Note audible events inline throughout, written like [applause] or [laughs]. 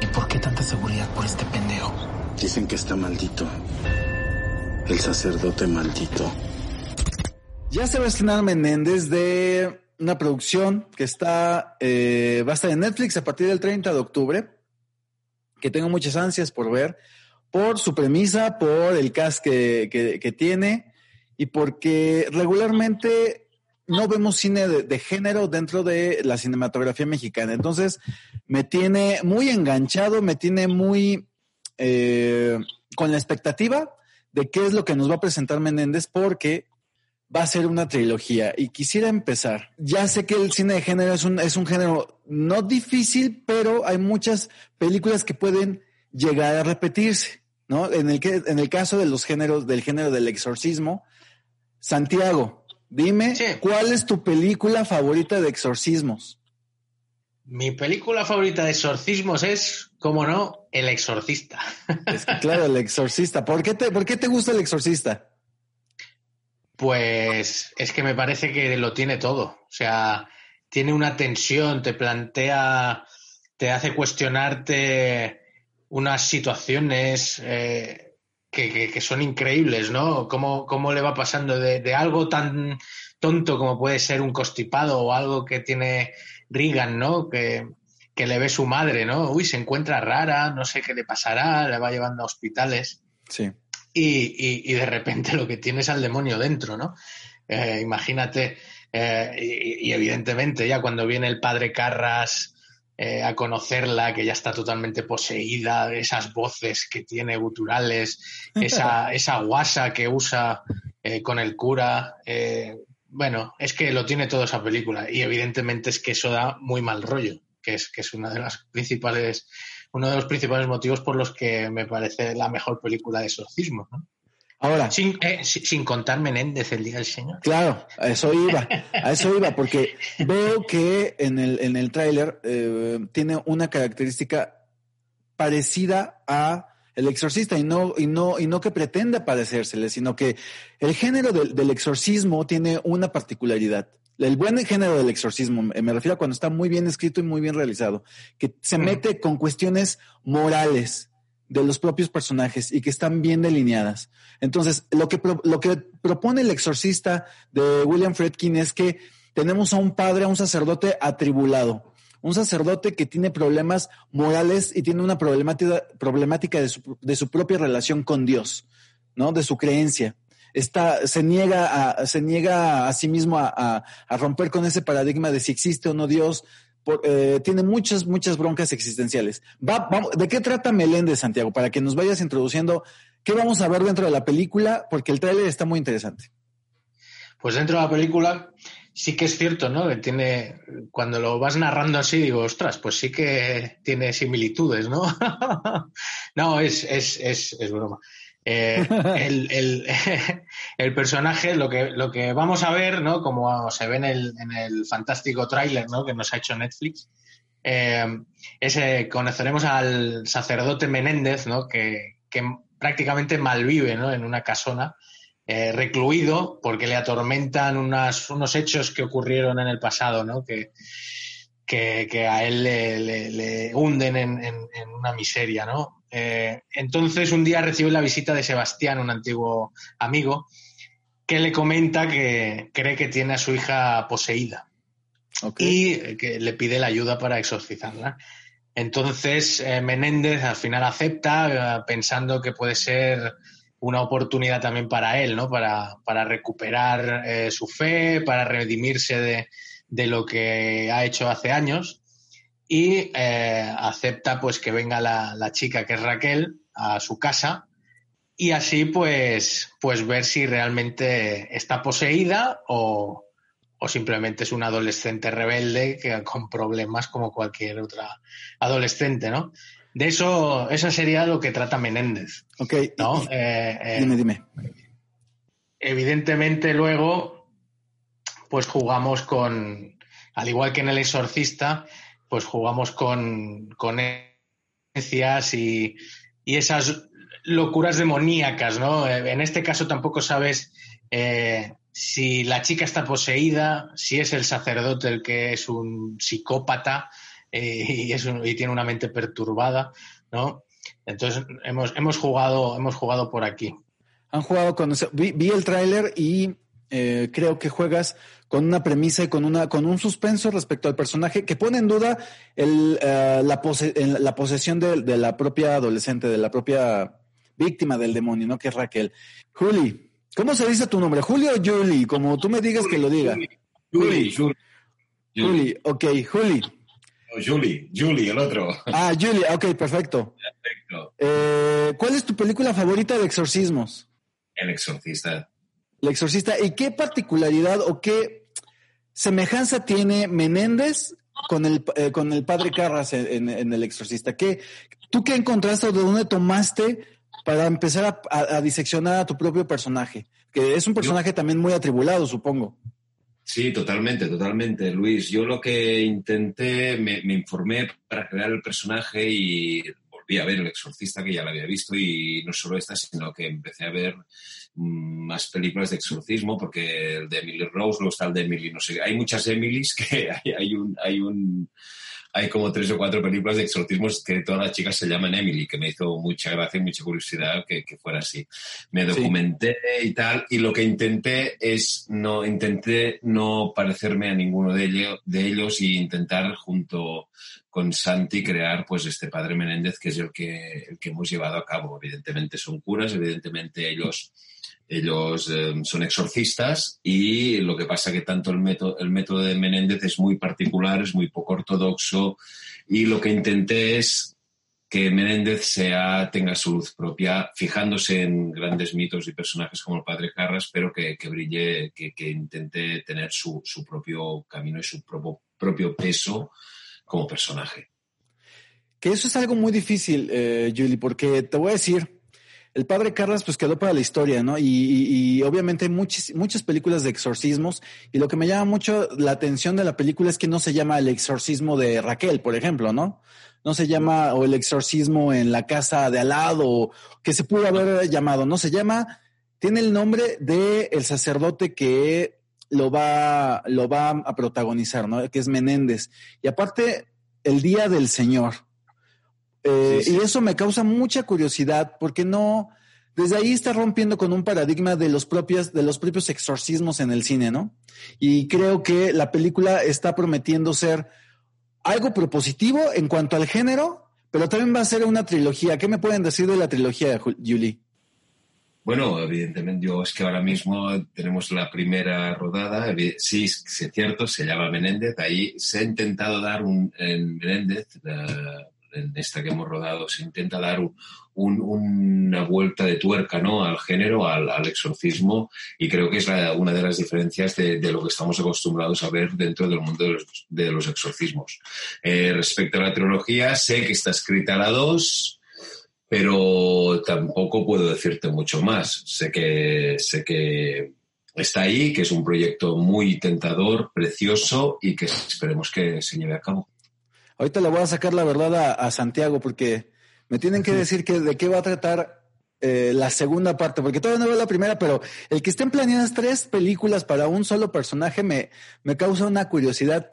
¿Y por qué tanta seguridad por este pendejo? Dicen que está maldito. El sacerdote maldito. Ya se va a estrenar Menéndez de una producción que está, eh, va a estar en Netflix a partir del 30 de octubre, que tengo muchas ansias por ver, por su premisa, por el cast que, que, que tiene y porque regularmente no vemos cine de, género dentro de la cinematografía mexicana. Entonces, me tiene muy enganchado, me tiene muy eh, con la expectativa de qué es lo que nos va a presentar Menéndez, porque va a ser una trilogía. Y quisiera empezar. Ya sé que el cine de género es un, es un género no difícil, pero hay muchas películas que pueden llegar a repetirse, ¿no? En el, que, en el caso de los géneros, del género del exorcismo, Santiago, Dime, sí. ¿cuál es tu película favorita de exorcismos? Mi película favorita de exorcismos es, como no, El Exorcista. [laughs] Es que, claro, El Exorcista. ¿Por qué, te, ¿Por qué te gusta El Exorcista? Pues es que me parece que lo tiene todo. O sea, tiene una tensión, te plantea, te hace cuestionarte unas situaciones. Eh, que, que, que, son increíbles, ¿no? Cómo, cómo le va pasando de, de, algo tan tonto como puede ser un constipado o algo que tiene Regan, ¿no? Que, que le ve su madre, ¿no? Uy, se encuentra rara, no sé qué le pasará, le va llevando a hospitales. Sí. Y, y, y de repente lo que tienes al demonio dentro, ¿no? Eh, imagínate, eh, y, y, evidentemente ya cuando viene el padre Carras eh, a conocerla, que ya está totalmente poseída, esas voces que tiene guturales, esa, [laughs] esa guasa que usa eh, con el cura. Eh, bueno, es que lo tiene toda esa película y evidentemente es que eso da muy mal rollo, que es, que es una de las principales, uno de los principales motivos por los que me parece la mejor película de exorcismo. ¿no? Ahora. Sin, eh, sin, contar Menéndez el día del Señor. Claro, a eso iba, a eso iba, porque [laughs] veo que en el, en el tráiler eh, tiene una característica parecida a El Exorcista y no, y no, y no que pretenda parecérsele, sino que el género del, del exorcismo tiene una particularidad. El buen género del exorcismo, me refiero a cuando está muy bien escrito y muy bien realizado, que se mete con cuestiones morales, de los propios personajes y que están bien delineadas. Entonces, lo que, lo que propone el exorcista de William Fredkin es que tenemos a un padre, a un sacerdote atribulado, un sacerdote que tiene problemas morales y tiene una problemática, problemática de, su, de su propia relación con Dios, ¿no? De su creencia. Está, se niega a, se niega a sí mismo a, a, a romper con ese paradigma de si existe o no Dios, eh, tiene muchas, muchas broncas existenciales. Va, vamos, ¿De qué trata Meléndez, Santiago? Para que nos vayas introduciendo, ¿qué vamos a ver dentro de la película? Porque el tráiler está muy interesante. Pues dentro de la película sí que es cierto, ¿no? Tiene, cuando lo vas narrando así, digo, ostras, pues sí que tiene similitudes, ¿no? [laughs] no, es, es, es, es broma. Eh, [laughs] el, el, [laughs] el, personaje, lo que, lo que vamos a ver, ¿no? Como se ve en el, en el fantástico tráiler, ¿no? Que nos ha hecho Netflix, eh, ese, conoceremos al sacerdote Menéndez, ¿no? Que, que prácticamente malvive, ¿no? En una casona, eh, recluido, porque le atormentan unas, unos hechos que ocurrieron en el pasado, ¿no? Que, que, que a él le, le, le hunden en, en, en, una miseria, ¿no? Eh, entonces un día recibe la visita de Sebastián, un antiguo amigo, que le comenta que cree que tiene a su hija poseída okay. y que le pide la ayuda para exorcizarla. Entonces eh, Menéndez al final acepta, eh, pensando que puede ser una oportunidad también para él, ¿no? Para, para recuperar eh, su fe, para redimirse de, de, lo que ha hecho hace años y eh, acepta pues que venga la, la, chica que es Raquel a su casa y así pues pues ver si realmente está poseída o, o simplemente es un adolescente rebelde que con problemas como cualquier otra adolescente, ¿no? De eso, eso sería lo que trata Menéndez. Ok. ¿no? Eh, eh, dime, dime. Evidentemente, luego, pues jugamos con, al igual que en El Exorcista, pues jugamos con, con y, y esas locuras demoníacas, ¿no? Eh, en este caso tampoco sabes si la chica está poseída, si es el sacerdote el que es un psicópata eh, y, es y, tiene una mente perturbada, ¿no? Entonces hemos, hemos, jugado, hemos jugado por aquí. Han jugado con... Vi, vi el tráiler y eh, creo que juegas con una premisa y con, una, con un suspenso respecto al personaje que pone en duda el, uh, la, pose, la, posesión de, de, la propia adolescente, de la propia víctima del demonio, ¿no? Que es Raquel. Juli, ¿Cómo se dice tu nombre? ¿Julio o Julie? Como tú me digas que lo diga. Julie, Julie. Julie, ok, Julie. No, Julie, Julie, el otro. Ah, Julie, ok, perfecto. Perfecto. Eh, ¿Cuál es tu película favorita de exorcismos? El exorcista. El exorcista. ¿Y qué particularidad o qué semejanza tiene Menéndez con el, eh, con el padre Carras en, en, El exorcista? ¿Qué, ¿Tú qué encontraste o de dónde tomaste para empezar a, a, a, diseccionar a tu propio personaje, que es un personaje también muy atribulado, supongo. Sí, totalmente, totalmente, Luis. Yo lo que intenté, me, me, informé para crear el personaje y a ver El Exorcista, que ya lo había visto, y no solo esta, sino que empecé a ver mm, más películas de exorcismo, porque el de Emily Rose, luego está el de Emily, no sé, hay muchas Emilys que [laughs] hay, hay un... Hay un hay como tres o cuatro películas de exorcismos que todas las chicas se llaman Emily, que me hizo mucha gracia y mucha curiosidad que, que fuera así. Me documenté sí. y tal, y lo que intenté es, no, intenté no parecerme a ninguno de ellos, de ellos y intentar junto con Santi crear pues este padre Menéndez que es el que, el que hemos llevado a cabo. Evidentemente son curas, evidentemente ellos ellos eh, son exorcistas y lo que pasa que tanto el método, el método de Menéndez es muy particular, es muy poco ortodoxo y lo que intenté es que Menéndez sea, tenga su luz propia, fijándose en grandes mitos y personajes como el padre Carras, pero que, que brille, que, que, intente tener su, su, propio camino y su propio, propio peso como personaje. Que eso es algo muy difícil, eh, Julie, porque te voy a decir, el padre Carlas pues quedó para la historia, ¿no? Y, y, y, obviamente hay muchas, muchas películas de exorcismos y lo que me llama mucho la atención de la película es que no se llama el exorcismo de Raquel, por ejemplo, ¿no? No se llama o el exorcismo en la casa de al lado, que se pudo haber llamado, no se llama, tiene el nombre de el sacerdote que lo va, lo va a protagonizar, ¿no? Que es Menéndez. Y aparte, el Día del Señor. Eh, sí, sí. Y eso me causa mucha curiosidad porque no, desde ahí está rompiendo con un paradigma de los propios, de los propios exorcismos en el cine, ¿no? Y creo que la película está prometiendo ser algo propositivo en cuanto al género, pero también va a ser una trilogía. ¿Qué me pueden decir de la trilogía, Julie? Bueno, evidentemente, yo es que ahora mismo tenemos la primera rodada. Sí, es cierto, se llama Menéndez. Ahí se ha intentado dar un en Menéndez, en esta que hemos rodado, se intenta dar un, un, una vuelta de tuerca ¿no? al género, al, exorcismo, y creo que es la, una de las diferencias de, lo que estamos acostumbrados a ver dentro del mundo de los, de los exorcismos. Eh, respecto a la trilogía, sé que está escrita la 2, pero tampoco puedo decirte mucho más. Sé que, sé que está ahí, que es un proyecto muy tentador, precioso y que esperemos que se lleve a cabo. Ahorita le voy a sacar la verdad a, a Santiago porque me tienen que decir que de qué va a tratar eh, la segunda parte, porque todavía no veo la primera, pero el que estén planeadas tres películas para un solo personaje me, me causa una curiosidad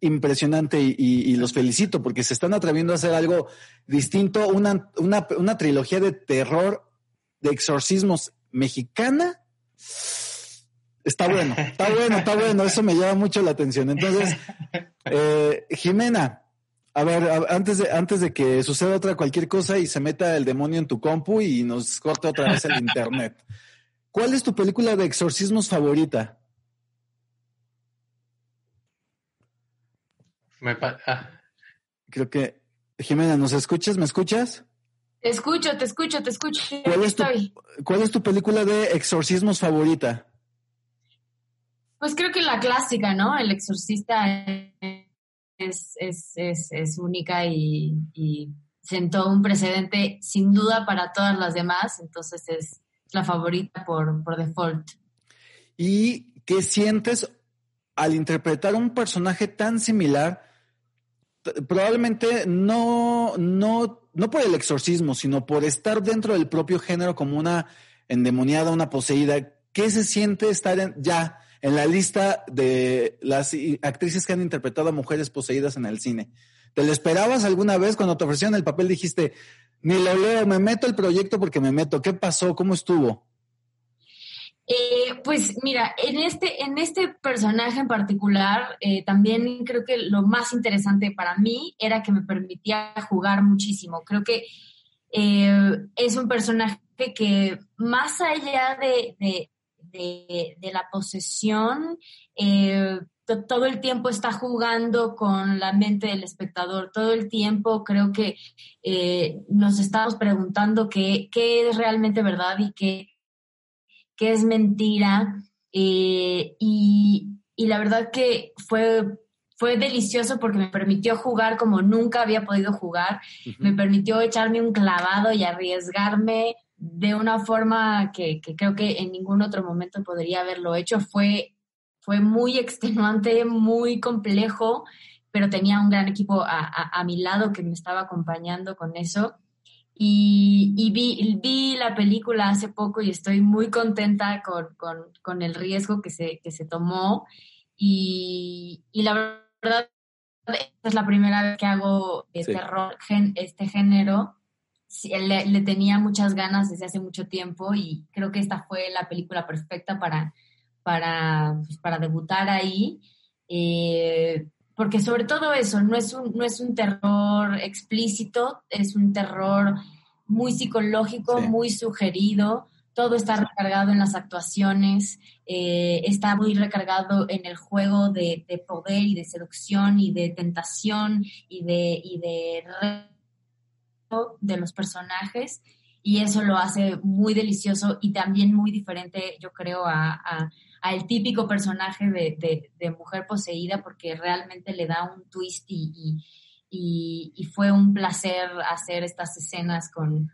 impresionante y, y, y, los felicito porque se están atreviendo a hacer algo distinto, una, una, una trilogía de terror, de exorcismos mexicana. Está bueno, está bueno, está bueno, eso me llama mucho la atención. Entonces, [laughs] eh, Jimena, a ver, a, antes, de, antes de que suceda otra cualquier cosa y se meta el demonio en tu compu y nos corte otra vez el internet, ¿cuál es tu película de exorcismos favorita? Me ah. Creo que, Jimena, ¿nos escuchas? ¿Me escuchas? Te escucho, te escucho, te escucho. ¿Cuál es, tu, ¿Cuál es tu película de exorcismos favorita? Pues creo que la clásica, ¿no? El exorcista es, es, es, es única y, sentó un precedente sin duda para todas las demás, entonces es la favorita por, por default. ¿Y qué sientes al interpretar un personaje tan similar? Probablemente no, no, no por el exorcismo, sino por estar dentro del propio género como una endemoniada, una poseída. ¿Qué se siente estar en, ya en la lista de las actrices que han interpretado a mujeres poseídas en el cine. ¿Te lo esperabas alguna vez cuando te ofrecieron el papel? Dijiste, ni lo leo, me meto el proyecto porque me meto. ¿Qué pasó? ¿Cómo estuvo? Eh, pues mira, en este, en este personaje en particular, eh, también creo que lo más interesante para mí era que me permitía jugar muchísimo. Creo que eh, es un personaje que más allá de, de, la posesión, eh, todo el tiempo está jugando con la mente del espectador, todo el tiempo creo que eh, nos estamos preguntando qué, es realmente verdad y qué, qué es mentira. Eh, y, la verdad que fue, fue delicioso porque me permitió jugar como nunca había podido jugar, me permitió echarme un clavado y arriesgarme de una forma que, creo que en ningún otro momento podría haberlo hecho. Fue, fue muy [laughs] extenuante, muy complejo, pero tenía un gran equipo a, mi lado que me estaba acompañando con eso. Y, vi, vi, la película hace poco y estoy muy contenta con, el riesgo que se, que se tomó. Y, la verdad es la primera vez que hago terror, este género le, tenía muchas ganas desde hace mucho tiempo y creo que esta fue la película perfecta para, para, pues, para debutar ahí. Eh, porque sobre todo eso, no es, un, no es un terror explícito, es un terror muy psicológico, muy sugerido, todo está recargado en las actuaciones, eh, está muy recargado en el juego de, de, poder y de seducción y de tentación y de, y de de los personajes y eso lo hace muy delicioso y también muy diferente, yo creo, a, al típico personaje de, mujer poseída porque realmente le da un twist y, fue un placer hacer estas escenas con,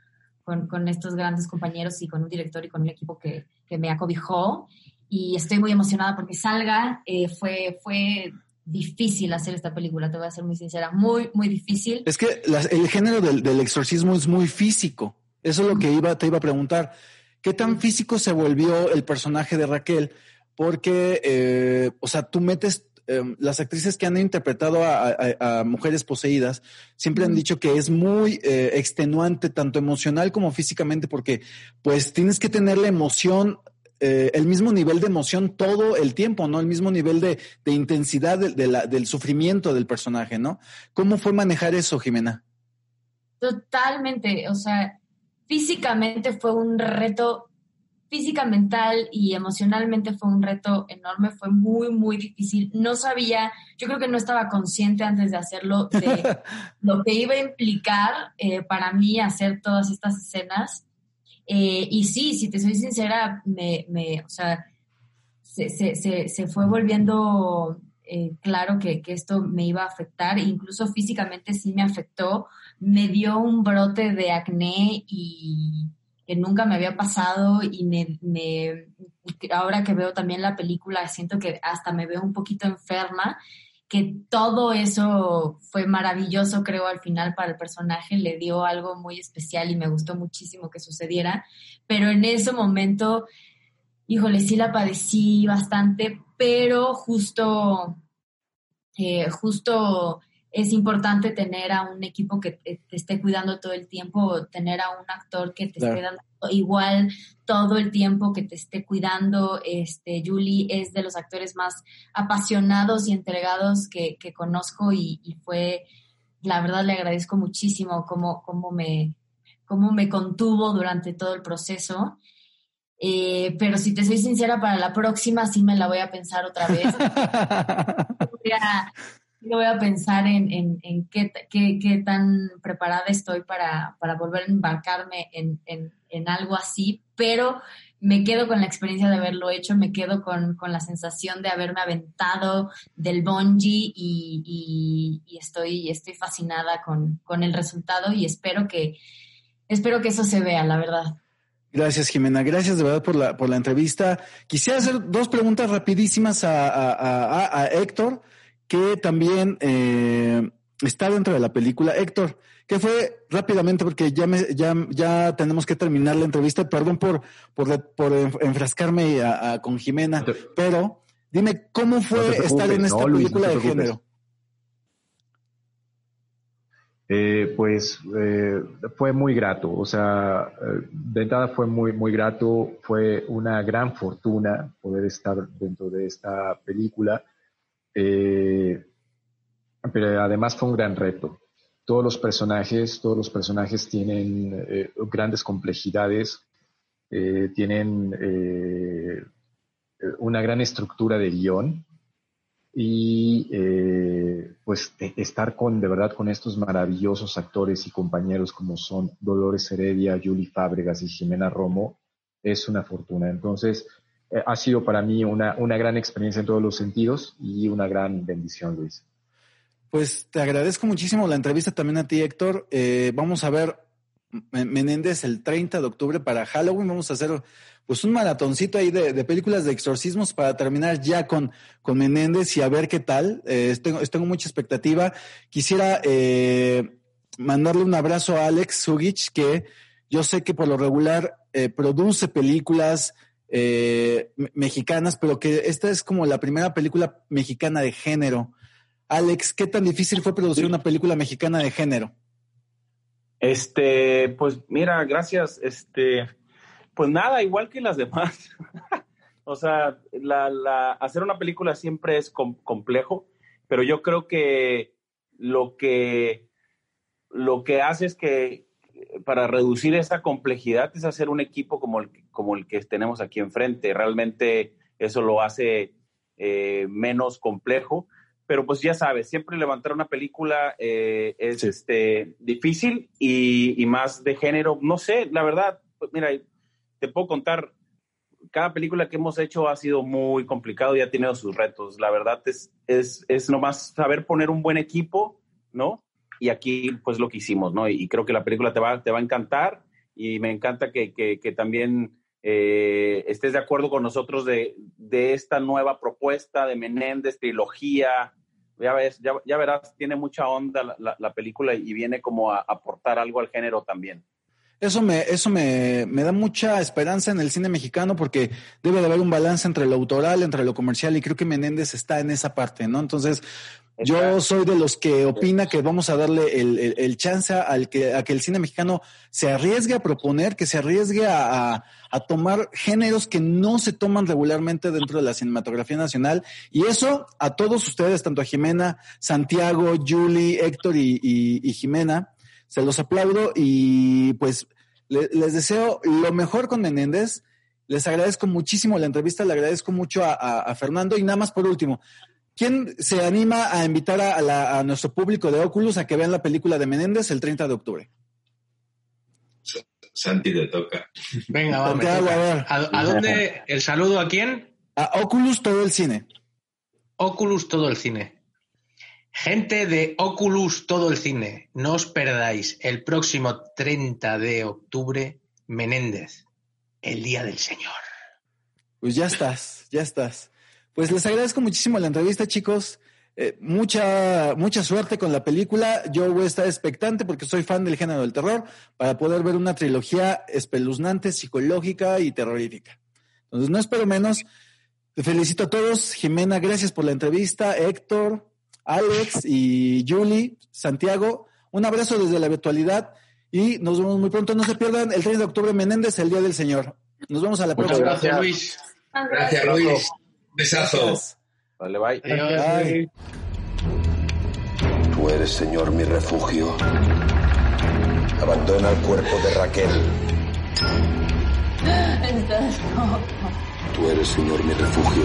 estos grandes compañeros y con un director y con un equipo que, que me acobijó y estoy muy emocionada porque salga. Eh, fue, fue difícil hacer esta película, te voy a ser muy sincera, muy, muy difícil. Es que el género del, exorcismo es muy físico. Eso es lo que iba, te iba a preguntar. ¿Qué tan físico se volvió el personaje de Raquel? Porque, eh, o sea, tú metes em, las actrices que han interpretado a, mujeres poseídas siempre han dicho que es muy eh, extenuante, tanto emocional como físicamente, porque pues tienes que tener la emoción eh, el mismo nivel de emoción todo el tiempo, ¿no? El mismo nivel de, intensidad del sufrimiento del personaje, ¿no? ¿Cómo fue manejar eso, Jimena? Totalmente, o sea, físicamente fue un reto, física, mental y emocionalmente fue un reto enorme, fue muy, muy difícil. No sabía, yo creo que no estaba consciente antes de hacerlo de [laughs] lo que iba a implicar eh, para mí hacer todas estas escenas eh, y sí, si te soy sincera, me, me o sea, se, se, se, fue volviendo eh, claro que, que, esto me iba a afectar, incluso físicamente sí me afectó, me dio un brote de acné y que nunca me había pasado y me, me, ahora que veo también la película siento que hasta me veo un poquito enferma que todo eso fue maravilloso, creo, al final para el personaje, le dio algo muy especial y me gustó muchísimo que sucediera, pero en ese momento, híjole, sí la padecí bastante, pero justo, eh, justo es importante tener a un equipo que te, esté cuidando todo el tiempo, tener a un actor que te esté dando igual todo el tiempo que te esté cuidando. Este, Julie es de los actores más apasionados y entregados que, conozco y, fue, la verdad le agradezco muchísimo cómo, cómo, me, cómo me contuvo durante todo el proceso. Eh, pero si te soy sincera, para la próxima sí me la voy a pensar otra vez. [laughs] voy a, voy a pensar en, en, qué, qué, tan preparada estoy para, para volver a embarcarme en, en, algo así, pero me quedo con la experiencia de haberlo hecho, me quedo con, la sensación de haberme aventado del bungee y, estoy, estoy fascinada con, con, el resultado y espero que, espero que eso se vea, la verdad. Gracias, Jimena. Gracias de verdad por la, por la entrevista. Quisiera hacer dos preguntas rapidísimas a, Héctor, que también eh, está dentro de la película. Héctor, ¿qué fue rápidamente? Porque ya, me, ya, ya tenemos que terminar la entrevista. Perdón por, por, por enfrascarme con Jimena, pero dime, ¿cómo fue estar en esta película de género? Eh, pues eh, fue muy grato, o sea, eh, de entrada fue muy, muy grato, fue una gran fortuna poder estar dentro de esta película, pero además fue un gran reto. Todos los personajes, todos los personajes tienen grandes complejidades, tienen una gran estructura de guion, y eh, pues estar con de verdad con estos maravillosos actores y compañeros como son Dolores Heredia, Julie Fábregas y Jimena Romo es una fortuna. Entonces eh, ha sido para mí una, una gran experiencia en todos los sentidos y una gran bendición, Luis. Pues te agradezco muchísimo la entrevista también a ti, Héctor. Eh, vamos a ver Menéndez el 30 de octubre para Halloween. Vamos a hacer pues un maratoncito ahí de, películas de exorcismos para terminar ya con, con Menéndez y a ver qué tal. Eh, tengo, mucha expectativa. Quisiera eh, mandarle un abrazo a Alex Sugich, que yo sé que por lo regular produce películas mexicanas, pero que esta es como la primera película mexicana de género. Alex, ¿qué tan difícil fue producir una película mexicana de género? Este, pues mira, gracias. Este, pues nada, igual que las demás. [laughs] o sea, la, hacer una película siempre es complejo, pero yo creo que lo que lo que hace es que para reducir esa complejidad es hacer un equipo como el, como el que tenemos aquí enfrente. Realmente eso lo hace eh, menos complejo. Pero pues ya sabes, siempre levantar una película eh, es este, difícil y, y, más de género. No sé, la verdad, pues mira, te puedo contar, cada película que hemos hecho ha sido muy complicado y ha tenido sus retos. La verdad es, es, es nomás saber poner un buen equipo, ¿no? Y aquí, pues lo que hicimos, ¿no? Y, creo que la película te va, te va a encantar y me encanta que, que, también eh, estés de acuerdo con nosotros de, de, esta nueva propuesta de Menéndez, trilogía. Ya, ves, ya, ya verás, tiene mucha onda la, la, película y viene como a aportar algo al género también. Eso me, eso me, me, da mucha esperanza en el cine mexicano porque debe de haber un balance entre lo autoral, entre lo comercial y creo que Menéndez está en esa parte, ¿no? Entonces, yo soy de los que opina que vamos a darle el, el, chance al que, a que el cine mexicano se arriesgue a proponer, que se arriesgue a, a, tomar géneros que no se toman regularmente dentro de la cinematografía nacional. Y eso a todos ustedes, tanto a Jimena, Santiago, Julie, Héctor y, y Jimena, se los aplaudo y pues les deseo lo mejor con Menéndez. Les agradezco muchísimo la entrevista, le agradezco mucho a, Fernando y nada más por último, ¿quién se anima a invitar a, nuestro público de Oculus a que vean la película de Menéndez el 30 de octubre? Santi te toca. Venga, vamos. ¿A, dónde? ¿El saludo a quién? A Oculus todo el cine. Oculus todo el cine. Gente de Oculus todo el cine, no os perdáis el próximo 30 de octubre Menéndez, el Día del Señor. Pues ya estás, ya estás. Pues les agradezco muchísimo la entrevista, chicos. Eh, mucha, mucha suerte con la película. Yo voy a estar expectante porque soy fan del género del terror para poder ver una trilogía espeluznante, psicológica y terrorífica. Entonces, no espero menos. Te felicito a todos. Jimena, gracias por la entrevista. Héctor, Alex y Julie, Santiago. Un abrazo desde la virtualidad y nos vemos muy pronto. No se pierdan el 3 de octubre Menéndez, el Día del Señor. Nos vemos a la próxima. Gracias, Luis. Gracias, Luis. Besazo. Vale, bye. Tú eres, Señor, mi refugio. Abandona el cuerpo de Raquel. Estás Tú eres, Señor, mi refugio.